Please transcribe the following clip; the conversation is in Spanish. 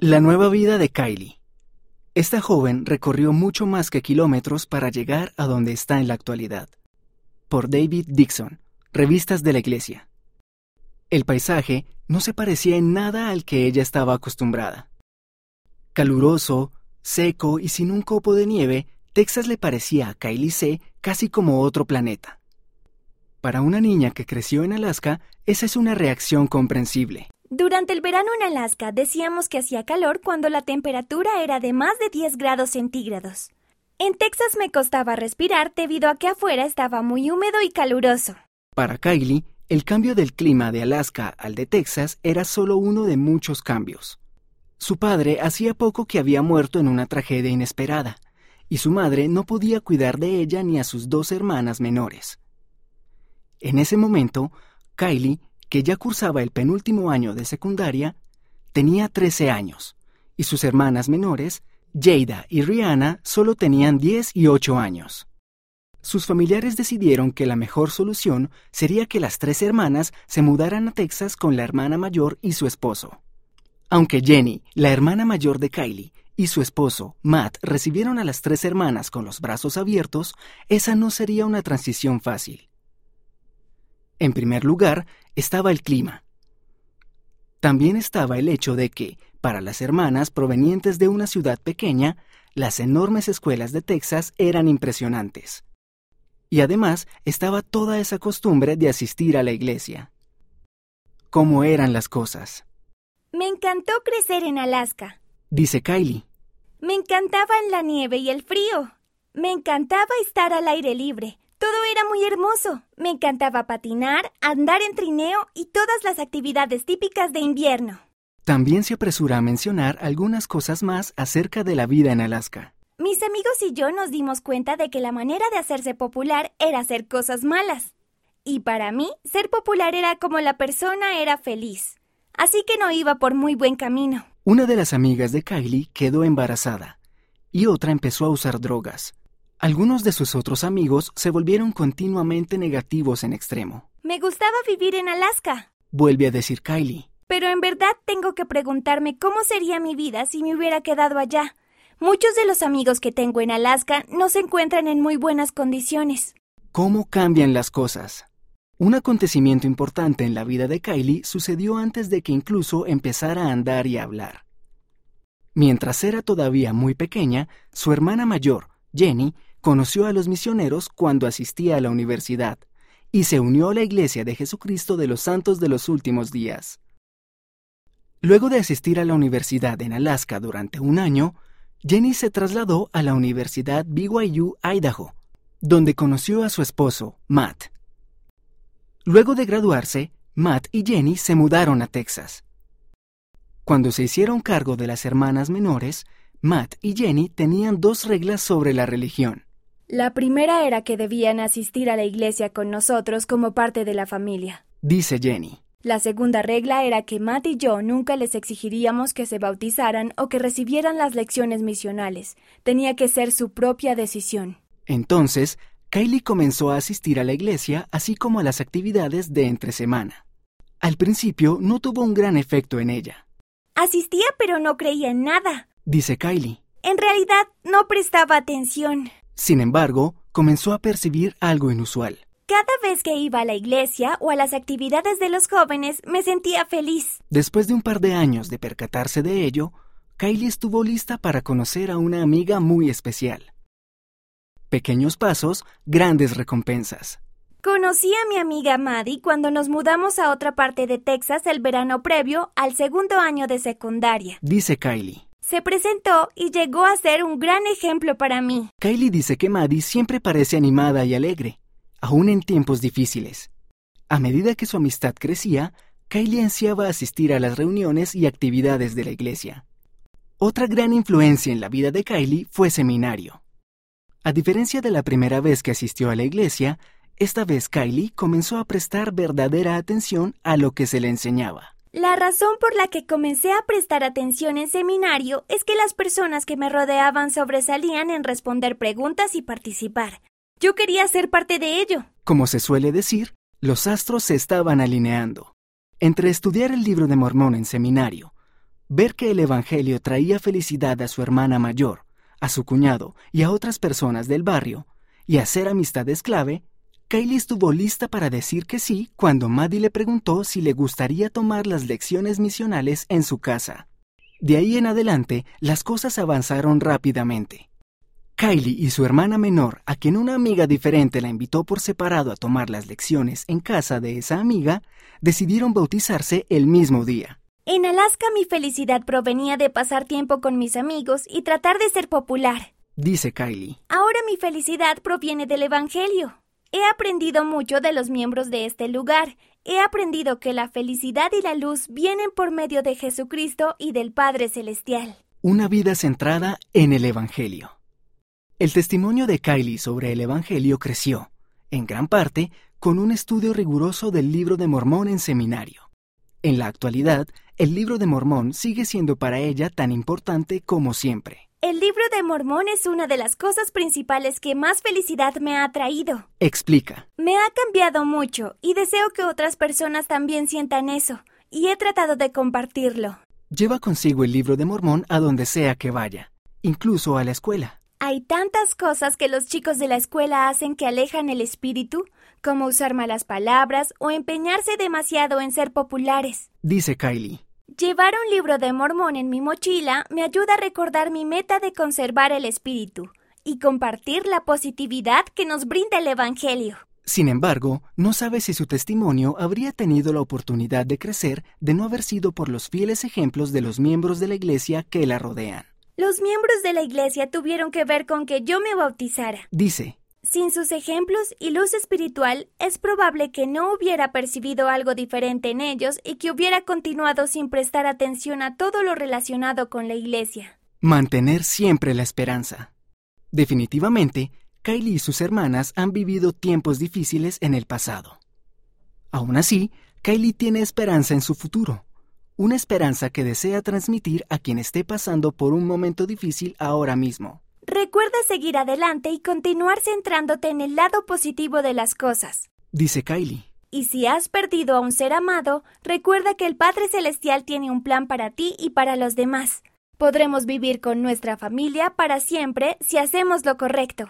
La nueva vida de Kylie. Esta joven recorrió mucho más que kilómetros para llegar a donde está en la actualidad. Por David Dixon, Revistas de la Iglesia. El paisaje no se parecía en nada al que ella estaba acostumbrada. Caluroso, seco y sin un copo de nieve, Texas le parecía a Kylie C casi como otro planeta. Para una niña que creció en Alaska, esa es una reacción comprensible. Durante el verano en Alaska decíamos que hacía calor cuando la temperatura era de más de 10 grados centígrados. En Texas me costaba respirar debido a que afuera estaba muy húmedo y caluroso. Para Kylie, el cambio del clima de Alaska al de Texas era solo uno de muchos cambios. Su padre hacía poco que había muerto en una tragedia inesperada, y su madre no podía cuidar de ella ni a sus dos hermanas menores. En ese momento, Kylie, que ya cursaba el penúltimo año de secundaria, tenía 13 años, y sus hermanas menores, Jada y Rihanna, solo tenían 10 y 8 años. Sus familiares decidieron que la mejor solución sería que las tres hermanas se mudaran a Texas con la hermana mayor y su esposo. Aunque Jenny, la hermana mayor de Kylie, y su esposo, Matt, recibieron a las tres hermanas con los brazos abiertos, esa no sería una transición fácil. En primer lugar, estaba el clima. También estaba el hecho de que, para las hermanas provenientes de una ciudad pequeña, las enormes escuelas de Texas eran impresionantes. Y además estaba toda esa costumbre de asistir a la iglesia. ¿Cómo eran las cosas? Me encantó crecer en Alaska. Dice Kylie. Me encantaban la nieve y el frío. Me encantaba estar al aire libre. Todo era muy hermoso. Me encantaba patinar, andar en trineo y todas las actividades típicas de invierno. También se apresura a mencionar algunas cosas más acerca de la vida en Alaska. Mis amigos y yo nos dimos cuenta de que la manera de hacerse popular era hacer cosas malas. Y para mí, ser popular era como la persona era feliz así que no iba por muy buen camino. Una de las amigas de Kylie quedó embarazada y otra empezó a usar drogas. Algunos de sus otros amigos se volvieron continuamente negativos en extremo. Me gustaba vivir en Alaska, vuelve a decir Kylie. Pero en verdad tengo que preguntarme cómo sería mi vida si me hubiera quedado allá. Muchos de los amigos que tengo en Alaska no se encuentran en muy buenas condiciones. ¿Cómo cambian las cosas? Un acontecimiento importante en la vida de Kylie sucedió antes de que incluso empezara a andar y a hablar. Mientras era todavía muy pequeña, su hermana mayor, Jenny, conoció a los misioneros cuando asistía a la universidad y se unió a la Iglesia de Jesucristo de los Santos de los Últimos Días. Luego de asistir a la universidad en Alaska durante un año, Jenny se trasladó a la Universidad BYU Idaho, donde conoció a su esposo, Matt. Luego de graduarse, Matt y Jenny se mudaron a Texas. Cuando se hicieron cargo de las hermanas menores, Matt y Jenny tenían dos reglas sobre la religión. La primera era que debían asistir a la iglesia con nosotros como parte de la familia. Dice Jenny. La segunda regla era que Matt y yo nunca les exigiríamos que se bautizaran o que recibieran las lecciones misionales. Tenía que ser su propia decisión. Entonces, Kylie comenzó a asistir a la iglesia así como a las actividades de entre semana. Al principio no tuvo un gran efecto en ella. Asistía pero no creía en nada, dice Kylie. En realidad no prestaba atención. Sin embargo, comenzó a percibir algo inusual. Cada vez que iba a la iglesia o a las actividades de los jóvenes me sentía feliz. Después de un par de años de percatarse de ello, Kylie estuvo lista para conocer a una amiga muy especial. Pequeños pasos, grandes recompensas. Conocí a mi amiga Maddie cuando nos mudamos a otra parte de Texas el verano previo al segundo año de secundaria. Dice Kylie. Se presentó y llegó a ser un gran ejemplo para mí. Kylie dice que Maddie siempre parece animada y alegre, aún en tiempos difíciles. A medida que su amistad crecía, Kylie ansiaba asistir a las reuniones y actividades de la iglesia. Otra gran influencia en la vida de Kylie fue seminario. A diferencia de la primera vez que asistió a la iglesia, esta vez Kylie comenzó a prestar verdadera atención a lo que se le enseñaba. La razón por la que comencé a prestar atención en seminario es que las personas que me rodeaban sobresalían en responder preguntas y participar. Yo quería ser parte de ello. Como se suele decir, los astros se estaban alineando. Entre estudiar el libro de Mormón en seminario, Ver que el Evangelio traía felicidad a su hermana mayor, a su cuñado y a otras personas del barrio, y hacer amistades clave, Kylie estuvo lista para decir que sí cuando Maddie le preguntó si le gustaría tomar las lecciones misionales en su casa. De ahí en adelante, las cosas avanzaron rápidamente. Kylie y su hermana menor, a quien una amiga diferente la invitó por separado a tomar las lecciones en casa de esa amiga, decidieron bautizarse el mismo día. En Alaska mi felicidad provenía de pasar tiempo con mis amigos y tratar de ser popular, dice Kylie. Ahora mi felicidad proviene del Evangelio. He aprendido mucho de los miembros de este lugar. He aprendido que la felicidad y la luz vienen por medio de Jesucristo y del Padre Celestial. Una vida centrada en el Evangelio. El testimonio de Kylie sobre el Evangelio creció, en gran parte, con un estudio riguroso del libro de Mormón en seminario. En la actualidad, el libro de Mormón sigue siendo para ella tan importante como siempre. El libro de Mormón es una de las cosas principales que más felicidad me ha traído. Explica. Me ha cambiado mucho y deseo que otras personas también sientan eso, y he tratado de compartirlo. Lleva consigo el libro de Mormón a donde sea que vaya, incluso a la escuela. Hay tantas cosas que los chicos de la escuela hacen que alejan el espíritu, como usar malas palabras o empeñarse demasiado en ser populares. Dice Kylie. Llevar un libro de mormón en mi mochila me ayuda a recordar mi meta de conservar el espíritu y compartir la positividad que nos brinda el Evangelio. Sin embargo, no sabe si su testimonio habría tenido la oportunidad de crecer de no haber sido por los fieles ejemplos de los miembros de la Iglesia que la rodean. Los miembros de la iglesia tuvieron que ver con que yo me bautizara. Dice. Sin sus ejemplos y luz espiritual, es probable que no hubiera percibido algo diferente en ellos y que hubiera continuado sin prestar atención a todo lo relacionado con la iglesia. Mantener siempre la esperanza. Definitivamente, Kylie y sus hermanas han vivido tiempos difíciles en el pasado. Aún así, Kylie tiene esperanza en su futuro una esperanza que desea transmitir a quien esté pasando por un momento difícil ahora mismo. Recuerda seguir adelante y continuar centrándote en el lado positivo de las cosas, dice Kylie. Y si has perdido a un ser amado, recuerda que el Padre Celestial tiene un plan para ti y para los demás. Podremos vivir con nuestra familia para siempre si hacemos lo correcto.